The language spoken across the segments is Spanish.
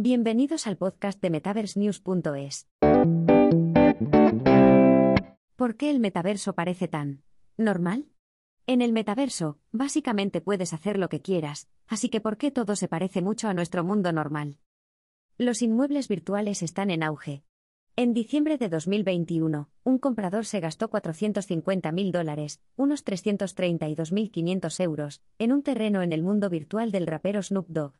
Bienvenidos al podcast de MetaverseNews.es. ¿Por qué el metaverso parece tan normal? En el metaverso, básicamente puedes hacer lo que quieras, así que ¿por qué todo se parece mucho a nuestro mundo normal? Los inmuebles virtuales están en auge. En diciembre de 2021, un comprador se gastó 450 mil dólares, unos 332.500 euros, en un terreno en el mundo virtual del rapero Snoop Dogg.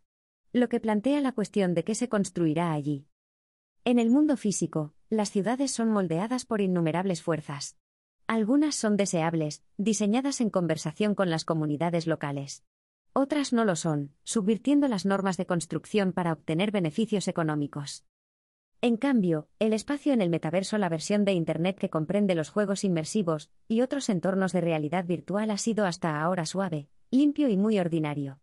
Lo que plantea la cuestión de qué se construirá allí. En el mundo físico, las ciudades son moldeadas por innumerables fuerzas. Algunas son deseables, diseñadas en conversación con las comunidades locales. Otras no lo son, subvirtiendo las normas de construcción para obtener beneficios económicos. En cambio, el espacio en el metaverso, la versión de Internet que comprende los juegos inmersivos y otros entornos de realidad virtual, ha sido hasta ahora suave, limpio y muy ordinario.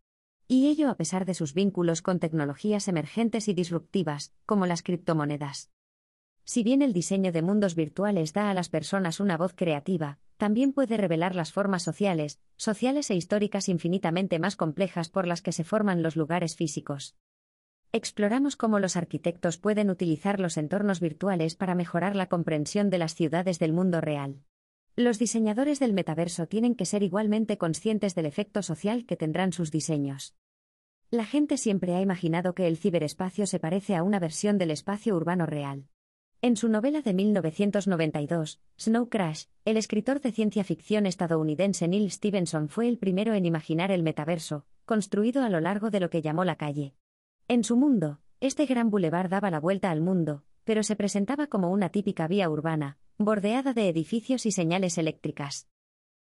Y ello a pesar de sus vínculos con tecnologías emergentes y disruptivas, como las criptomonedas. Si bien el diseño de mundos virtuales da a las personas una voz creativa, también puede revelar las formas sociales, sociales e históricas infinitamente más complejas por las que se forman los lugares físicos. Exploramos cómo los arquitectos pueden utilizar los entornos virtuales para mejorar la comprensión de las ciudades del mundo real. Los diseñadores del metaverso tienen que ser igualmente conscientes del efecto social que tendrán sus diseños. La gente siempre ha imaginado que el ciberespacio se parece a una versión del espacio urbano real. En su novela de 1992, Snow Crash, el escritor de ciencia ficción estadounidense Neil Stevenson fue el primero en imaginar el metaverso, construido a lo largo de lo que llamó la calle. En su mundo, este gran bulevar daba la vuelta al mundo, pero se presentaba como una típica vía urbana, bordeada de edificios y señales eléctricas.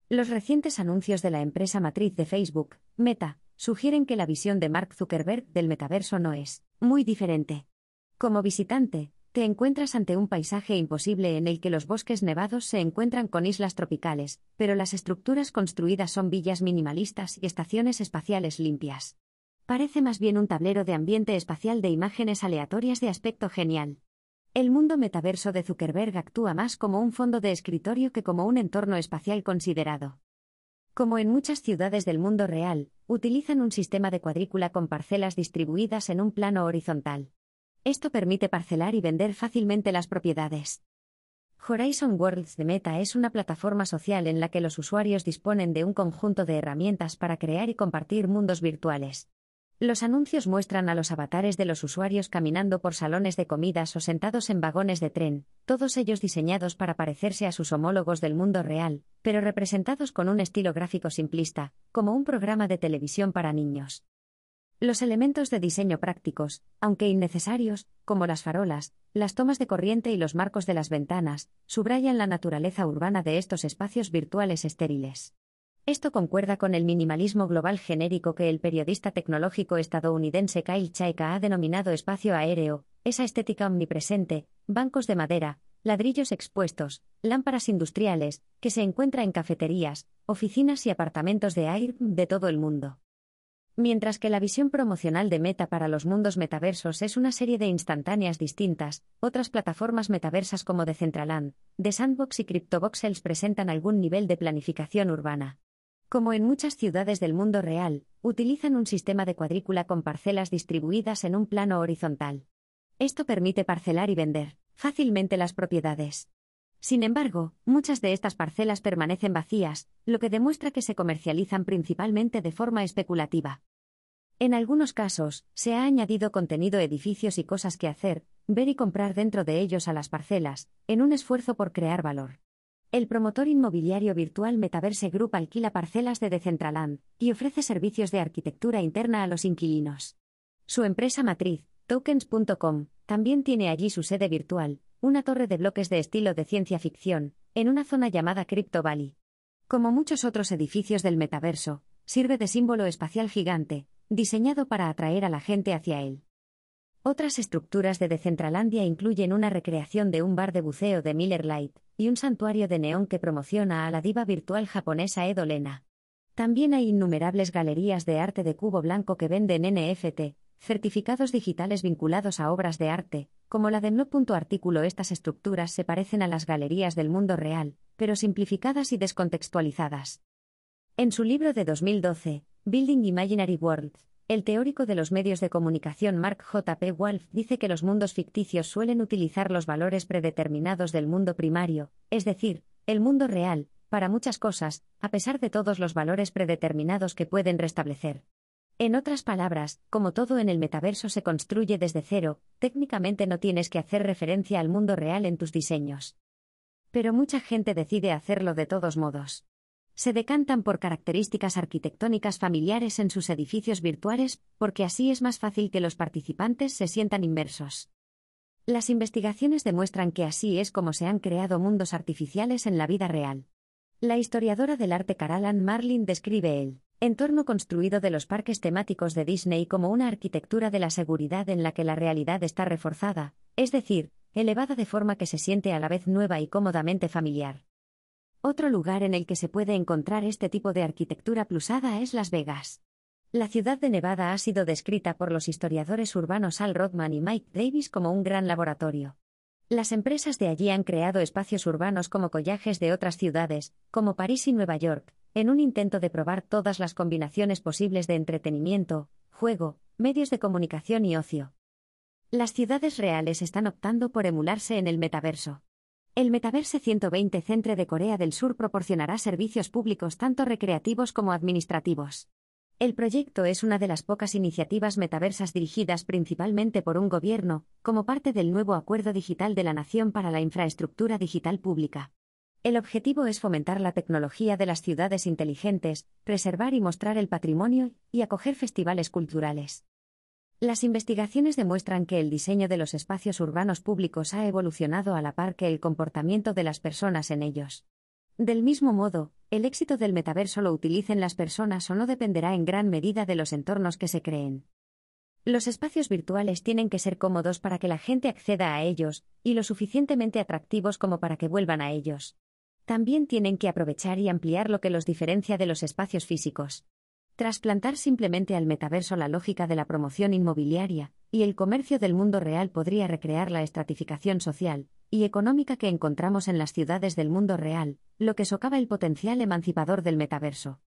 Los recientes anuncios de la empresa matriz de Facebook, Meta, sugieren que la visión de Mark Zuckerberg del metaverso no es muy diferente. Como visitante, te encuentras ante un paisaje imposible en el que los bosques nevados se encuentran con islas tropicales, pero las estructuras construidas son villas minimalistas y estaciones espaciales limpias. Parece más bien un tablero de ambiente espacial de imágenes aleatorias de aspecto genial. El mundo metaverso de Zuckerberg actúa más como un fondo de escritorio que como un entorno espacial considerado. Como en muchas ciudades del mundo real, utilizan un sistema de cuadrícula con parcelas distribuidas en un plano horizontal. Esto permite parcelar y vender fácilmente las propiedades. Horizon Worlds de Meta es una plataforma social en la que los usuarios disponen de un conjunto de herramientas para crear y compartir mundos virtuales. Los anuncios muestran a los avatares de los usuarios caminando por salones de comidas o sentados en vagones de tren, todos ellos diseñados para parecerse a sus homólogos del mundo real, pero representados con un estilo gráfico simplista, como un programa de televisión para niños. Los elementos de diseño prácticos, aunque innecesarios, como las farolas, las tomas de corriente y los marcos de las ventanas, subrayan la naturaleza urbana de estos espacios virtuales estériles. Esto concuerda con el minimalismo global genérico que el periodista tecnológico estadounidense Kyle Chaika ha denominado espacio aéreo, esa estética omnipresente, bancos de madera, ladrillos expuestos, lámparas industriales, que se encuentra en cafeterías, oficinas y apartamentos de aire de todo el mundo. Mientras que la visión promocional de Meta para los mundos metaversos es una serie de instantáneas distintas, otras plataformas metaversas como Decentraland, The Sandbox y CryptoVoxels presentan algún nivel de planificación urbana. Como en muchas ciudades del mundo real, utilizan un sistema de cuadrícula con parcelas distribuidas en un plano horizontal. Esto permite parcelar y vender fácilmente las propiedades. Sin embargo, muchas de estas parcelas permanecen vacías, lo que demuestra que se comercializan principalmente de forma especulativa. En algunos casos, se ha añadido contenido, edificios y cosas que hacer, ver y comprar dentro de ellos a las parcelas, en un esfuerzo por crear valor. El promotor inmobiliario virtual Metaverse Group alquila parcelas de Decentraland y ofrece servicios de arquitectura interna a los inquilinos. Su empresa matriz, tokens.com, también tiene allí su sede virtual, una torre de bloques de estilo de ciencia ficción, en una zona llamada Crypto Valley. Como muchos otros edificios del metaverso, sirve de símbolo espacial gigante, diseñado para atraer a la gente hacia él. Otras estructuras de Decentralandia incluyen una recreación de un bar de buceo de Miller Lite y un santuario de neón que promociona a la diva virtual japonesa Edo Lena. También hay innumerables galerías de arte de cubo blanco que venden NFT, certificados digitales vinculados a obras de arte, como la de No. Artículo. Estas estructuras se parecen a las galerías del mundo real, pero simplificadas y descontextualizadas. En su libro de 2012, Building Imaginary Worlds, El teórico de los medios de comunicación Mark J. P. Wolf dice que los mundos ficticios suelen utilizar los valores predeterminados del mundo primario, es decir, el mundo real, para muchas cosas, a pesar de todos los valores predeterminados que pueden restablecer. En otras palabras, como todo en el metaverso se construye desde cero, técnicamente no tienes que hacer referencia al mundo real en tus diseños. Pero mucha gente decide hacerlo de todos modos se decantan por características arquitectónicas familiares en sus edificios virtuales, porque así es más fácil que los participantes se sientan inmersos. Las investigaciones demuestran que así es como se han creado mundos artificiales en la vida real. La historiadora del arte Carolan Marlin describe el entorno construido de los parques temáticos de Disney como una arquitectura de la seguridad en la que la realidad está reforzada, es decir, elevada de forma que se siente a la vez nueva y cómodamente familiar. Otro lugar en el que se puede encontrar este tipo de arquitectura plusada es Las Vegas. La ciudad de Nevada ha sido descrita por los historiadores urbanos Al Rodman y Mike Davis como un gran laboratorio. Las empresas de allí han creado espacios urbanos como collajes de otras ciudades, como París y Nueva York, en un intento de probar todas las combinaciones posibles de entretenimiento, juego, medios de comunicación y ocio. Las ciudades reales están optando por emularse en el metaverso. El Metaverse 120 Centre de Corea del Sur proporcionará servicios públicos tanto recreativos como administrativos. El proyecto es una de las pocas iniciativas metaversas dirigidas principalmente por un gobierno, como parte del nuevo Acuerdo Digital de la Nación para la Infraestructura Digital Pública. El objetivo es fomentar la tecnología de las ciudades inteligentes, preservar y mostrar el patrimonio y acoger festivales culturales. Las investigaciones demuestran que el diseño de los espacios urbanos públicos ha evolucionado a la par que el comportamiento de las personas en ellos. Del mismo modo, el éxito del metaverso lo utilicen las personas o no dependerá en gran medida de los entornos que se creen. Los espacios virtuales tienen que ser cómodos para que la gente acceda a ellos, y lo suficientemente atractivos como para que vuelvan a ellos. También tienen que aprovechar y ampliar lo que los diferencia de los espacios físicos. Trasplantar simplemente al metaverso la lógica de la promoción inmobiliaria y el comercio del mundo real podría recrear la estratificación social y económica que encontramos en las ciudades del mundo real, lo que socava el potencial emancipador del metaverso.